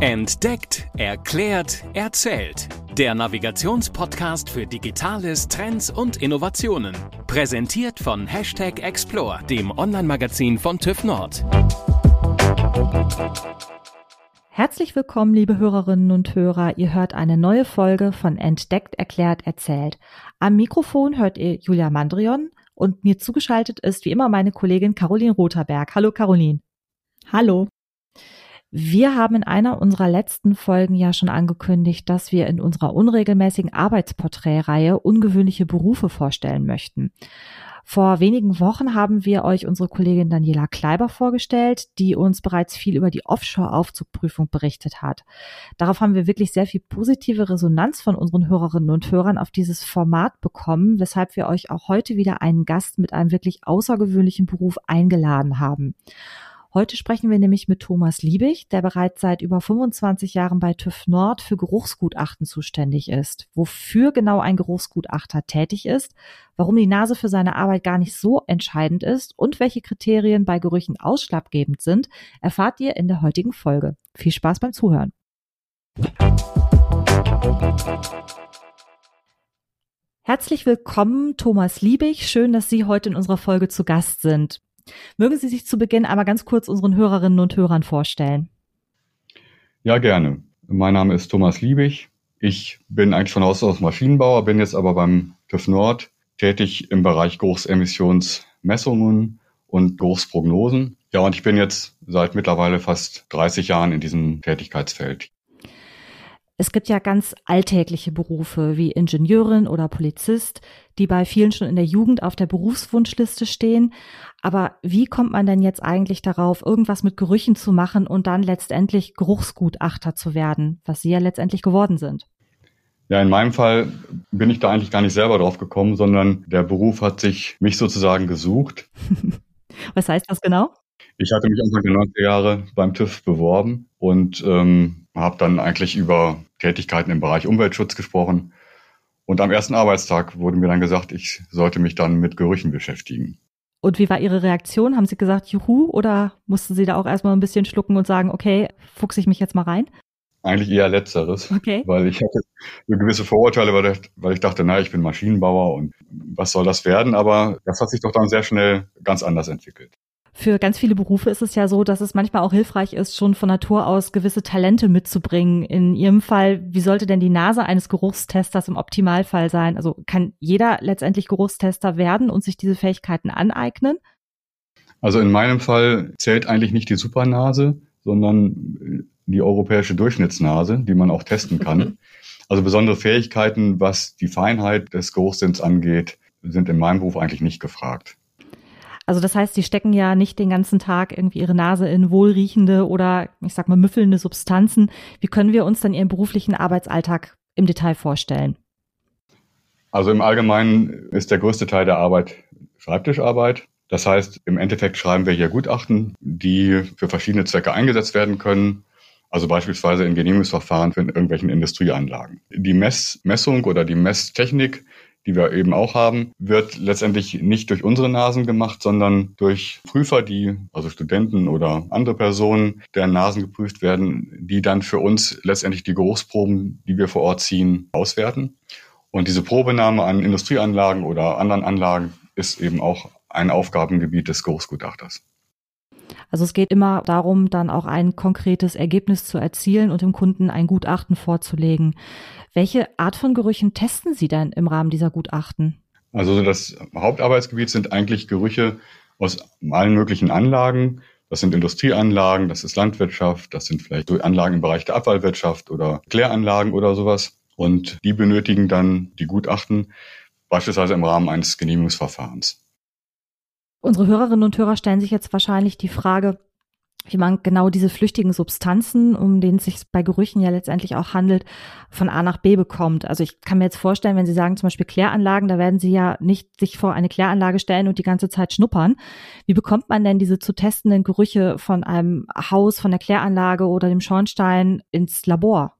Entdeckt, erklärt, erzählt. Der Navigationspodcast für Digitales, Trends und Innovationen. Präsentiert von Hashtag Explore, dem Online-Magazin von TÜV Nord. Herzlich willkommen, liebe Hörerinnen und Hörer. Ihr hört eine neue Folge von Entdeckt, erklärt, erzählt. Am Mikrofon hört ihr Julia Mandrion und mir zugeschaltet ist wie immer meine Kollegin Caroline Rotherberg. Hallo Caroline. Hallo. Wir haben in einer unserer letzten Folgen ja schon angekündigt, dass wir in unserer unregelmäßigen Arbeitsporträtreihe ungewöhnliche Berufe vorstellen möchten. Vor wenigen Wochen haben wir euch unsere Kollegin Daniela Kleiber vorgestellt, die uns bereits viel über die Offshore-Aufzugprüfung berichtet hat. Darauf haben wir wirklich sehr viel positive Resonanz von unseren Hörerinnen und Hörern auf dieses Format bekommen, weshalb wir euch auch heute wieder einen Gast mit einem wirklich außergewöhnlichen Beruf eingeladen haben. Heute sprechen wir nämlich mit Thomas Liebig, der bereits seit über 25 Jahren bei TÜV Nord für Geruchsgutachten zuständig ist. Wofür genau ein Geruchsgutachter tätig ist, warum die Nase für seine Arbeit gar nicht so entscheidend ist und welche Kriterien bei Gerüchen ausschlaggebend sind, erfahrt ihr in der heutigen Folge. Viel Spaß beim Zuhören. Herzlich willkommen, Thomas Liebig. Schön, dass Sie heute in unserer Folge zu Gast sind. Mögen Sie sich zu Beginn einmal ganz kurz unseren Hörerinnen und Hörern vorstellen? Ja, gerne. Mein Name ist Thomas Liebig. Ich bin eigentlich von Haus aus Maschinenbauer, bin jetzt aber beim TÜV Nord tätig im Bereich Großemissionsmessungen und Großprognosen. Ja, und ich bin jetzt seit mittlerweile fast 30 Jahren in diesem Tätigkeitsfeld. Es gibt ja ganz alltägliche Berufe wie Ingenieurin oder Polizist, die bei vielen schon in der Jugend auf der Berufswunschliste stehen. Aber wie kommt man denn jetzt eigentlich darauf, irgendwas mit Gerüchen zu machen und dann letztendlich Geruchsgutachter zu werden, was Sie ja letztendlich geworden sind? Ja, in meinem Fall bin ich da eigentlich gar nicht selber drauf gekommen, sondern der Beruf hat sich mich sozusagen gesucht. was heißt das genau? Ich hatte mich Anfang der 90er Jahre beim TÜV beworben und ähm, habe dann eigentlich über Tätigkeiten im Bereich Umweltschutz gesprochen. Und am ersten Arbeitstag wurde mir dann gesagt, ich sollte mich dann mit Gerüchen beschäftigen. Und wie war Ihre Reaktion? Haben Sie gesagt, juhu, oder mussten Sie da auch erstmal ein bisschen schlucken und sagen, okay, fuchse ich mich jetzt mal rein? Eigentlich eher letzteres, okay. weil ich hatte so gewisse Vorurteile, weil ich, weil ich dachte, na, ich bin Maschinenbauer und was soll das werden? Aber das hat sich doch dann sehr schnell ganz anders entwickelt für ganz viele Berufe ist es ja so, dass es manchmal auch hilfreich ist, schon von Natur aus gewisse Talente mitzubringen. In Ihrem Fall, wie sollte denn die Nase eines Geruchstesters im Optimalfall sein? Also kann jeder letztendlich Geruchstester werden und sich diese Fähigkeiten aneignen? Also in meinem Fall zählt eigentlich nicht die Supernase, sondern die europäische Durchschnittsnase, die man auch testen kann. Also besondere Fähigkeiten, was die Feinheit des Geruchssinns angeht, sind in meinem Beruf eigentlich nicht gefragt. Also das heißt, sie stecken ja nicht den ganzen Tag irgendwie ihre Nase in wohlriechende oder ich sag mal müffelnde Substanzen. Wie können wir uns dann ihren beruflichen Arbeitsalltag im Detail vorstellen? Also im Allgemeinen ist der größte Teil der Arbeit Schreibtischarbeit. Das heißt, im Endeffekt schreiben wir hier Gutachten, die für verschiedene Zwecke eingesetzt werden können. Also beispielsweise in Genehmigungsverfahren für irgendwelchen Industrieanlagen. Die Mess Messung oder die Messtechnik die wir eben auch haben, wird letztendlich nicht durch unsere Nasen gemacht, sondern durch Prüfer, die, also Studenten oder andere Personen, deren Nasen geprüft werden, die dann für uns letztendlich die Geruchsproben, die wir vor Ort ziehen, auswerten. Und diese Probenahme an Industrieanlagen oder anderen Anlagen ist eben auch ein Aufgabengebiet des Geruchsgutachters. Also es geht immer darum, dann auch ein konkretes Ergebnis zu erzielen und dem Kunden ein Gutachten vorzulegen. Welche Art von Gerüchen testen Sie denn im Rahmen dieser Gutachten? Also das Hauptarbeitsgebiet sind eigentlich Gerüche aus allen möglichen Anlagen. Das sind Industrieanlagen, das ist Landwirtschaft, das sind vielleicht Anlagen im Bereich der Abfallwirtschaft oder Kläranlagen oder sowas. Und die benötigen dann die Gutachten, beispielsweise im Rahmen eines Genehmigungsverfahrens. Unsere Hörerinnen und Hörer stellen sich jetzt wahrscheinlich die Frage, wie man genau diese flüchtigen Substanzen, um denen es sich bei Gerüchen ja letztendlich auch handelt, von A nach B bekommt. Also ich kann mir jetzt vorstellen, wenn Sie sagen zum Beispiel Kläranlagen, da werden Sie ja nicht sich vor eine Kläranlage stellen und die ganze Zeit schnuppern. Wie bekommt man denn diese zu testenden Gerüche von einem Haus, von der Kläranlage oder dem Schornstein ins Labor?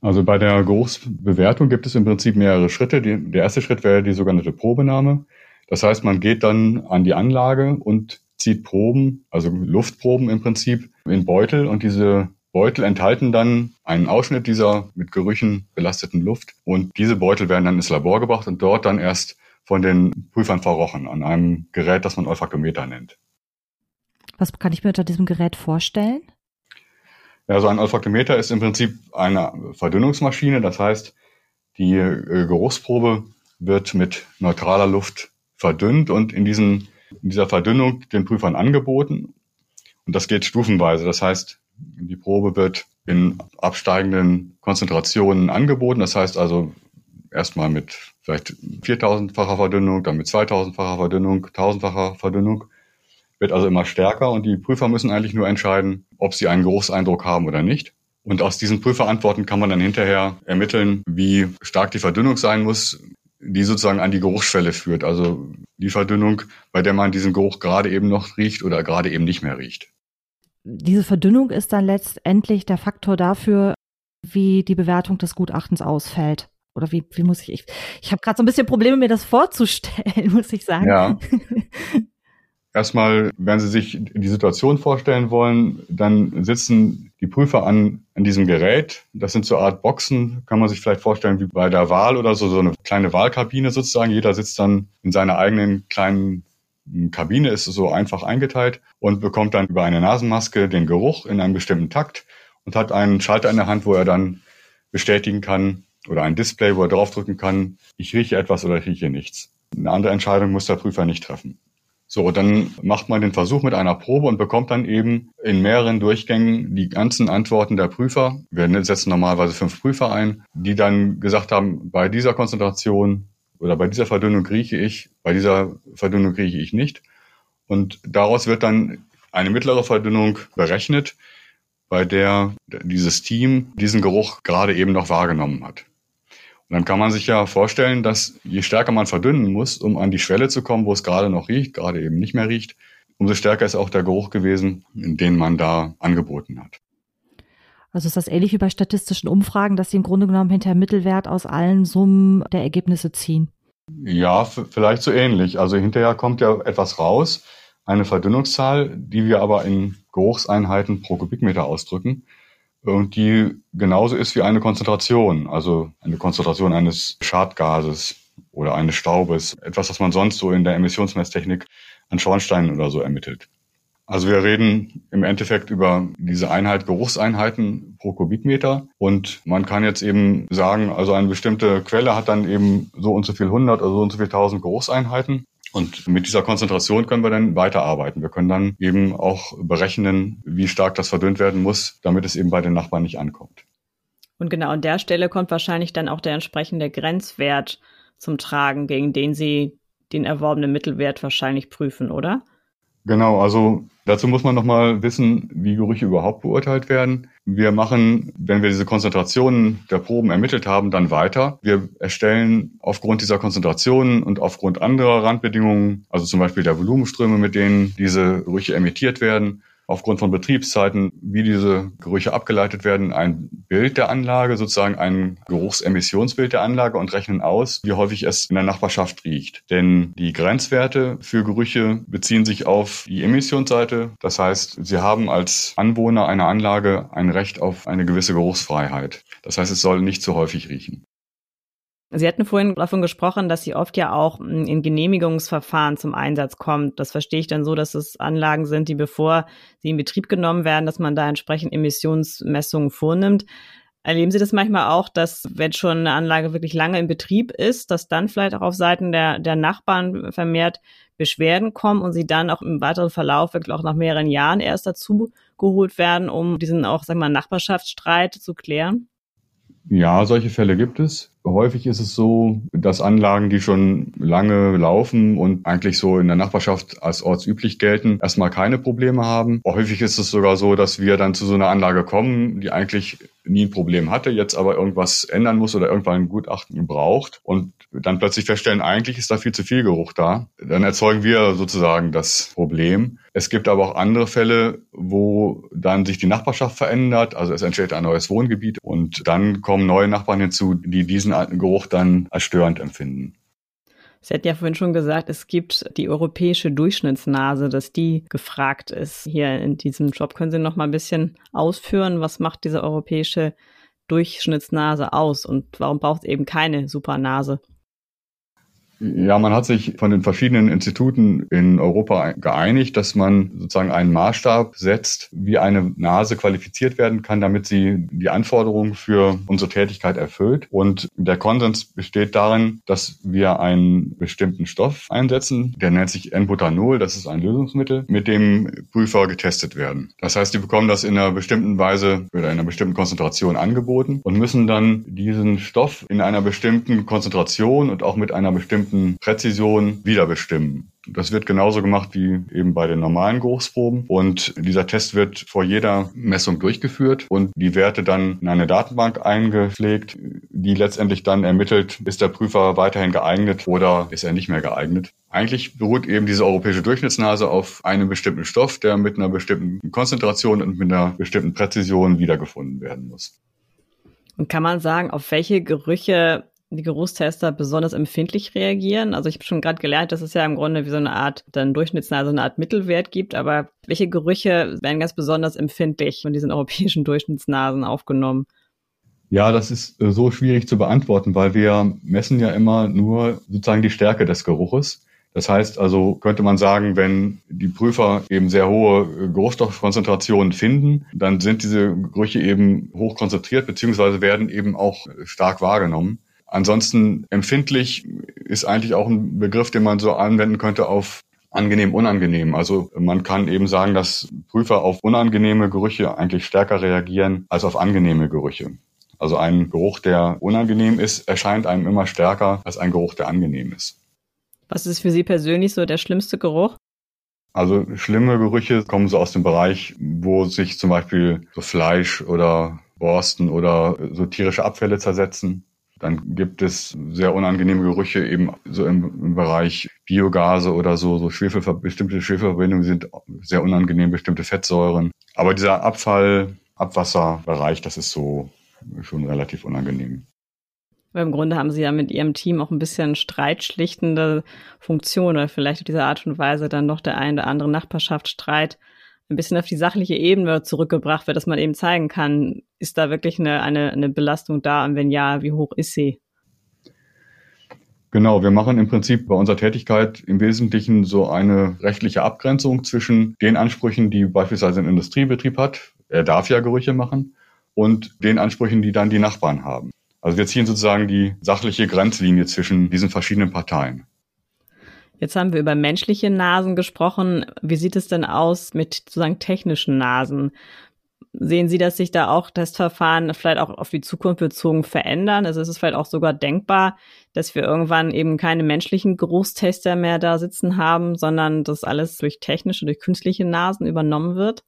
Also bei der Geruchsbewertung gibt es im Prinzip mehrere Schritte. der erste Schritt wäre die sogenannte Probenahme. Das heißt, man geht dann an die Anlage und zieht Proben, also Luftproben im Prinzip, in Beutel und diese Beutel enthalten dann einen Ausschnitt dieser mit Gerüchen belasteten Luft und diese Beutel werden dann ins Labor gebracht und dort dann erst von den Prüfern verrochen an einem Gerät, das man Olfaktometer nennt. Was kann ich mir unter diesem Gerät vorstellen? Ja, so ein Olfaktometer ist im Prinzip eine Verdünnungsmaschine. Das heißt, die äh, Geruchsprobe wird mit neutraler Luft verdünnt und in, diesen, in dieser Verdünnung den Prüfern angeboten. Und das geht stufenweise. Das heißt, die Probe wird in absteigenden Konzentrationen angeboten. Das heißt also erstmal mit vielleicht 4000-facher Verdünnung, dann mit 2000-facher Verdünnung, 1000-facher Verdünnung. Wird also immer stärker und die Prüfer müssen eigentlich nur entscheiden, ob sie einen Geruchseindruck haben oder nicht. Und aus diesen Prüferantworten kann man dann hinterher ermitteln, wie stark die Verdünnung sein muss, die sozusagen an die Geruchsschwelle führt. Also die Verdünnung, bei der man diesen Geruch gerade eben noch riecht oder gerade eben nicht mehr riecht. Diese Verdünnung ist dann letztendlich der Faktor dafür, wie die Bewertung des Gutachtens ausfällt. Oder wie, wie muss ich, ich, ich habe gerade so ein bisschen Probleme, mir das vorzustellen, muss ich sagen. Ja. Erstmal, wenn Sie sich die Situation vorstellen wollen, dann sitzen die Prüfer an, an diesem Gerät. Das sind so Art Boxen, kann man sich vielleicht vorstellen wie bei der Wahl oder so, so eine kleine Wahlkabine sozusagen. Jeder sitzt dann in seiner eigenen kleinen Kabine, ist so einfach eingeteilt und bekommt dann über eine Nasenmaske den Geruch in einem bestimmten Takt und hat einen Schalter in der Hand, wo er dann bestätigen kann oder ein Display, wo er draufdrücken kann, ich rieche etwas oder ich rieche nichts. Eine andere Entscheidung muss der Prüfer nicht treffen. So, dann macht man den Versuch mit einer Probe und bekommt dann eben in mehreren Durchgängen die ganzen Antworten der Prüfer. Wir setzen normalerweise fünf Prüfer ein, die dann gesagt haben, bei dieser Konzentration oder bei dieser Verdünnung rieche ich, bei dieser Verdünnung rieche ich nicht. Und daraus wird dann eine mittlere Verdünnung berechnet, bei der dieses Team diesen Geruch gerade eben noch wahrgenommen hat. Und dann kann man sich ja vorstellen, dass je stärker man verdünnen muss, um an die Schwelle zu kommen, wo es gerade noch riecht, gerade eben nicht mehr riecht, umso stärker ist auch der Geruch gewesen, den man da angeboten hat. Also ist das ähnlich wie bei statistischen Umfragen, dass sie im Grunde genommen hinter Mittelwert aus allen Summen der Ergebnisse ziehen? Ja, vielleicht so ähnlich. Also hinterher kommt ja etwas raus, eine Verdünnungszahl, die wir aber in Geruchseinheiten pro Kubikmeter ausdrücken und die genauso ist wie eine Konzentration, also eine Konzentration eines Schadgases oder eines Staubes, etwas, was man sonst so in der Emissionsmesstechnik an Schornsteinen oder so ermittelt. Also wir reden im Endeffekt über diese Einheit Geruchseinheiten pro Kubikmeter. Und man kann jetzt eben sagen, also eine bestimmte Quelle hat dann eben so und so viel hundert, also so und so viel tausend Geruchseinheiten und mit dieser Konzentration können wir dann weiterarbeiten. Wir können dann eben auch berechnen, wie stark das verdünnt werden muss, damit es eben bei den Nachbarn nicht ankommt. Und genau an der Stelle kommt wahrscheinlich dann auch der entsprechende Grenzwert zum Tragen, gegen den Sie den erworbenen Mittelwert wahrscheinlich prüfen, oder? Genau, also dazu muss man nochmal wissen, wie Gerüche überhaupt beurteilt werden. Wir machen, wenn wir diese Konzentrationen der Proben ermittelt haben, dann weiter. Wir erstellen aufgrund dieser Konzentrationen und aufgrund anderer Randbedingungen, also zum Beispiel der Volumenströme, mit denen diese Gerüche emittiert werden, aufgrund von Betriebszeiten, wie diese Gerüche abgeleitet werden, ein Bild der Anlage, sozusagen ein Geruchsemissionsbild der Anlage und rechnen aus, wie häufig es in der Nachbarschaft riecht. Denn die Grenzwerte für Gerüche beziehen sich auf die Emissionsseite. Das heißt, sie haben als Anwohner einer Anlage ein Recht auf eine gewisse Geruchsfreiheit. Das heißt, es soll nicht zu häufig riechen. Sie hatten vorhin davon gesprochen, dass sie oft ja auch hm, in Genehmigungsverfahren zum Einsatz kommt. Das verstehe ich dann so, dass es Anlagen sind, die bevor sie in Betrieb genommen werden, dass man da entsprechend Emissionsmessungen vornimmt. Erleben Sie das manchmal auch, dass wenn schon eine Anlage wirklich lange in Betrieb ist, dass dann vielleicht auch auf Seiten der, der Nachbarn vermehrt Beschwerden kommen und sie dann auch im weiteren Verlauf wirklich auch nach mehreren Jahren erst dazu geholt werden, um diesen auch, sagen wir mal, Nachbarschaftsstreit zu klären? Ja, solche Fälle gibt es. Häufig ist es so, dass Anlagen, die schon lange laufen und eigentlich so in der Nachbarschaft als ortsüblich gelten, erstmal keine Probleme haben. Häufig ist es sogar so, dass wir dann zu so einer Anlage kommen, die eigentlich nie ein Problem hatte, jetzt aber irgendwas ändern muss oder irgendwann ein Gutachten braucht und dann plötzlich feststellen, eigentlich ist da viel zu viel Geruch da. Dann erzeugen wir sozusagen das Problem. Es gibt aber auch andere Fälle, wo dann sich die Nachbarschaft verändert, also es entsteht ein neues Wohngebiet und dann kommen neue Nachbarn hinzu, die diesen alten Geruch dann als störend empfinden. Sie hatten ja vorhin schon gesagt, es gibt die europäische Durchschnittsnase, dass die gefragt ist. Hier in diesem Job können Sie noch mal ein bisschen ausführen, was macht diese europäische Durchschnittsnase aus und warum braucht es eben keine Supernase? Ja, man hat sich von den verschiedenen Instituten in Europa geeinigt, dass man sozusagen einen Maßstab setzt, wie eine Nase qualifiziert werden kann, damit sie die Anforderungen für unsere Tätigkeit erfüllt. Und der Konsens besteht darin, dass wir einen bestimmten Stoff einsetzen, der nennt sich N-Butanol, das ist ein Lösungsmittel, mit dem Prüfer getestet werden. Das heißt, die bekommen das in einer bestimmten Weise oder in einer bestimmten Konzentration angeboten und müssen dann diesen Stoff in einer bestimmten Konzentration und auch mit einer bestimmten bestimmten Präzision wiederbestimmen. Das wird genauso gemacht wie eben bei den normalen Geruchsproben. Und dieser Test wird vor jeder Messung durchgeführt und die Werte dann in eine Datenbank eingepflegt, die letztendlich dann ermittelt, ist der Prüfer weiterhin geeignet oder ist er nicht mehr geeignet. Eigentlich beruht eben diese europäische Durchschnittsnase auf einem bestimmten Stoff, der mit einer bestimmten Konzentration und mit einer bestimmten Präzision wiedergefunden werden muss. Und kann man sagen, auf welche Gerüche die Geruchstester besonders empfindlich reagieren? Also ich habe schon gerade gelernt, dass es ja im Grunde wie so eine Art dann Durchschnittsnase, eine Art Mittelwert gibt, aber welche Gerüche werden ganz besonders empfindlich von diesen europäischen Durchschnittsnasen aufgenommen? Ja, das ist äh, so schwierig zu beantworten, weil wir messen ja immer nur sozusagen die Stärke des Geruches. Das heißt also, könnte man sagen, wenn die Prüfer eben sehr hohe äh, Geruchsstoffkonzentrationen finden, dann sind diese Gerüche eben hoch konzentriert, beziehungsweise werden eben auch stark wahrgenommen. Ansonsten empfindlich ist eigentlich auch ein Begriff, den man so anwenden könnte auf angenehm, unangenehm. Also man kann eben sagen, dass Prüfer auf unangenehme Gerüche eigentlich stärker reagieren als auf angenehme Gerüche. Also ein Geruch, der unangenehm ist, erscheint einem immer stärker als ein Geruch, der angenehm ist. Was ist für Sie persönlich so der schlimmste Geruch? Also schlimme Gerüche kommen so aus dem Bereich, wo sich zum Beispiel so Fleisch oder Borsten oder so tierische Abfälle zersetzen. Dann gibt es sehr unangenehme Gerüche eben so im, im Bereich Biogase oder so, so Schwefel, bestimmte Schwefelverbindungen sind sehr unangenehm, bestimmte Fettsäuren. Aber dieser Abfall, Abwasserbereich, das ist so schon relativ unangenehm. Weil im Grunde haben Sie ja mit Ihrem Team auch ein bisschen streitschlichtende Funktion oder vielleicht auf diese Art und Weise dann noch der ein oder andere Nachbarschaftsstreit ein bisschen auf die sachliche Ebene zurückgebracht wird, dass man eben zeigen kann, ist da wirklich eine, eine, eine Belastung da und wenn ja, wie hoch ist sie? Genau, wir machen im Prinzip bei unserer Tätigkeit im Wesentlichen so eine rechtliche Abgrenzung zwischen den Ansprüchen, die beispielsweise ein Industriebetrieb hat, er darf ja Gerüche machen, und den Ansprüchen, die dann die Nachbarn haben. Also wir ziehen sozusagen die sachliche Grenzlinie zwischen diesen verschiedenen Parteien. Jetzt haben wir über menschliche Nasen gesprochen. Wie sieht es denn aus mit sozusagen technischen Nasen? Sehen Sie, dass sich da auch Testverfahren vielleicht auch auf die Zukunft bezogen verändern? Also ist es vielleicht auch sogar denkbar, dass wir irgendwann eben keine menschlichen Geruchstester mehr da sitzen haben, sondern das alles durch technische, durch künstliche Nasen übernommen wird?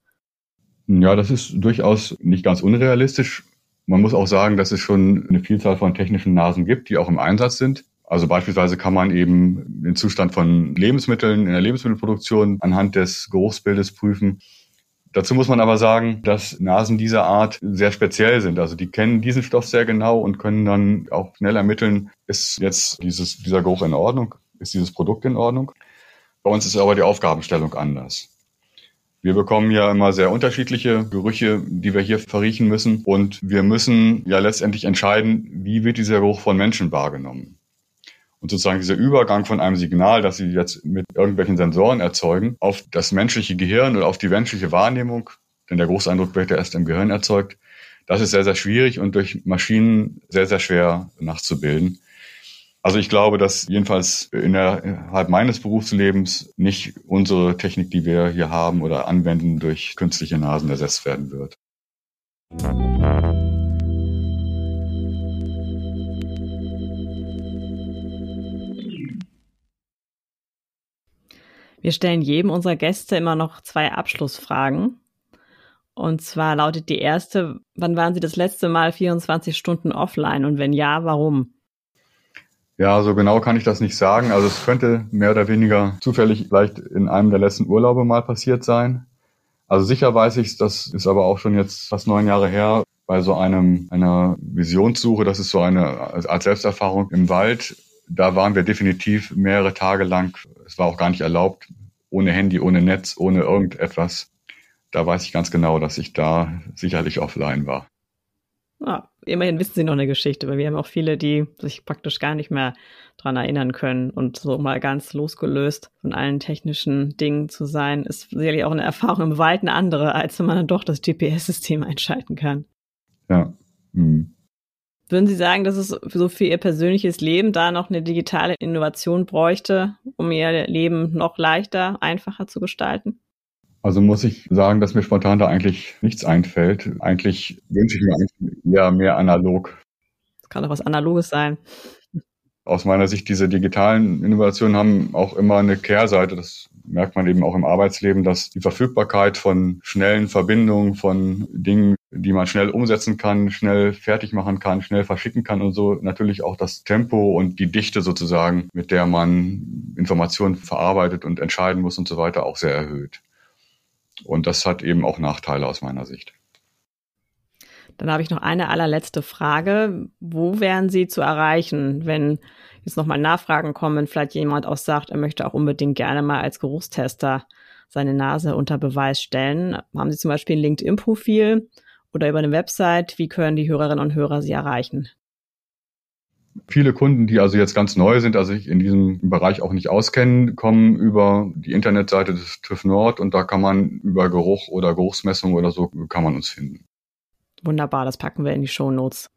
Ja, das ist durchaus nicht ganz unrealistisch. Man muss auch sagen, dass es schon eine Vielzahl von technischen Nasen gibt, die auch im Einsatz sind. Also beispielsweise kann man eben den Zustand von Lebensmitteln in der Lebensmittelproduktion anhand des Geruchsbildes prüfen. Dazu muss man aber sagen, dass Nasen dieser Art sehr speziell sind. Also die kennen diesen Stoff sehr genau und können dann auch schnell ermitteln, ist jetzt dieses, dieser Geruch in Ordnung, ist dieses Produkt in Ordnung. Bei uns ist aber die Aufgabenstellung anders. Wir bekommen ja immer sehr unterschiedliche Gerüche, die wir hier verriechen müssen. Und wir müssen ja letztendlich entscheiden, wie wird dieser Geruch von Menschen wahrgenommen. Und sozusagen dieser Übergang von einem Signal, das sie jetzt mit irgendwelchen Sensoren erzeugen, auf das menschliche Gehirn oder auf die menschliche Wahrnehmung, denn der Großeindruck wird ja erst im Gehirn erzeugt, das ist sehr, sehr schwierig und durch Maschinen sehr, sehr schwer nachzubilden. Also ich glaube, dass jedenfalls innerhalb meines Berufslebens nicht unsere Technik, die wir hier haben oder anwenden, durch künstliche Nasen ersetzt werden wird. Wir stellen jedem unserer Gäste immer noch zwei Abschlussfragen. Und zwar lautet die erste, wann waren Sie das letzte Mal 24 Stunden offline und wenn ja, warum? Ja, so genau kann ich das nicht sagen. Also es könnte mehr oder weniger zufällig vielleicht in einem der letzten Urlaube mal passiert sein. Also sicher weiß ich, das ist aber auch schon jetzt fast neun Jahre her, bei so einem einer Visionssuche, das ist so eine Art Selbsterfahrung im Wald, da waren wir definitiv mehrere Tage lang, es war auch gar nicht erlaubt, ohne Handy, ohne Netz, ohne irgendetwas. Da weiß ich ganz genau, dass ich da sicherlich offline war. Ja, immerhin wissen Sie noch eine Geschichte, weil wir haben auch viele, die sich praktisch gar nicht mehr dran erinnern können und so mal ganz losgelöst von allen technischen Dingen zu sein, ist sicherlich auch eine Erfahrung im Weiten andere, als wenn man dann doch das GPS-System einschalten kann. Ja. Hm. Würden Sie sagen, dass es so für Ihr persönliches Leben da noch eine digitale Innovation bräuchte, um Ihr Leben noch leichter, einfacher zu gestalten? Also muss ich sagen, dass mir spontan da eigentlich nichts einfällt. Eigentlich wünsche ich mir eigentlich eher mehr analog. Das kann doch was Analoges sein. Aus meiner Sicht, diese digitalen Innovationen haben auch immer eine Kehrseite. Das merkt man eben auch im Arbeitsleben, dass die Verfügbarkeit von schnellen Verbindungen, von Dingen, die man schnell umsetzen kann, schnell fertig machen kann, schnell verschicken kann und so natürlich auch das Tempo und die Dichte sozusagen, mit der man Informationen verarbeitet und entscheiden muss und so weiter auch sehr erhöht. Und das hat eben auch Nachteile aus meiner Sicht. Dann habe ich noch eine allerletzte Frage. Wo wären Sie zu erreichen, wenn jetzt nochmal Nachfragen kommen, vielleicht jemand auch sagt, er möchte auch unbedingt gerne mal als Geruchstester seine Nase unter Beweis stellen? Haben Sie zum Beispiel ein LinkedIn-Profil oder über eine Website? Wie können die Hörerinnen und Hörer Sie erreichen? Viele Kunden, die also jetzt ganz neu sind, also sich in diesem Bereich auch nicht auskennen, kommen über die Internetseite des TÜV Nord und da kann man über Geruch oder Geruchsmessung oder so kann man uns finden. Wunderbar, das packen wir in die Show Notes.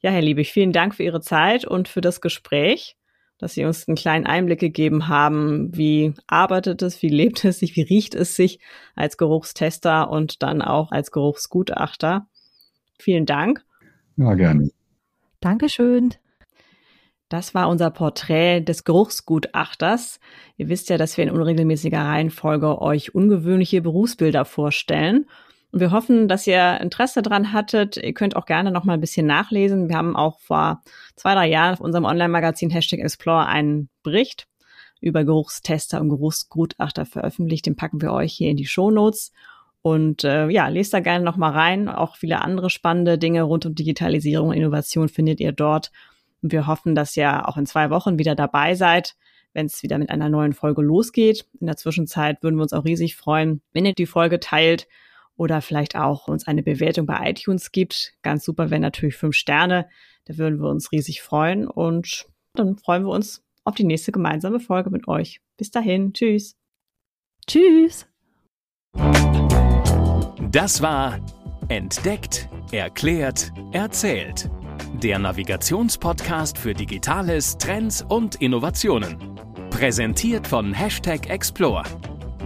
Ja, Herr Liebig, vielen Dank für Ihre Zeit und für das Gespräch, dass Sie uns einen kleinen Einblick gegeben haben, wie arbeitet es, wie lebt es sich, wie riecht es sich als Geruchstester und dann auch als Geruchsgutachter. Vielen Dank. Ja, gerne. Dankeschön. Das war unser Porträt des Geruchsgutachters. Ihr wisst ja, dass wir in unregelmäßiger Reihenfolge euch ungewöhnliche Berufsbilder vorstellen. Und wir hoffen, dass ihr Interesse dran hattet. Ihr könnt auch gerne noch mal ein bisschen nachlesen. Wir haben auch vor zwei, drei Jahren auf unserem Online-Magazin Hashtag Explore einen Bericht über Geruchstester und Geruchsgutachter veröffentlicht. Den packen wir euch hier in die Show Notes. Und äh, ja, lest da gerne noch mal rein. Auch viele andere spannende Dinge rund um Digitalisierung und Innovation findet ihr dort. Und wir hoffen, dass ihr auch in zwei Wochen wieder dabei seid, wenn es wieder mit einer neuen Folge losgeht. In der Zwischenzeit würden wir uns auch riesig freuen, wenn ihr die Folge teilt oder vielleicht auch uns eine Bewertung bei iTunes gibt. Ganz super wäre natürlich fünf Sterne. Da würden wir uns riesig freuen. Und dann freuen wir uns auf die nächste gemeinsame Folge mit euch. Bis dahin. Tschüss. Tschüss. Das war Entdeckt, Erklärt, Erzählt der Navigationspodcast für Digitales, Trends und Innovationen. Präsentiert von Hashtag Explore,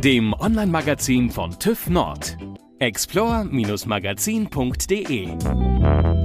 dem Online-Magazin von TÜV Nord. explore-magazin.de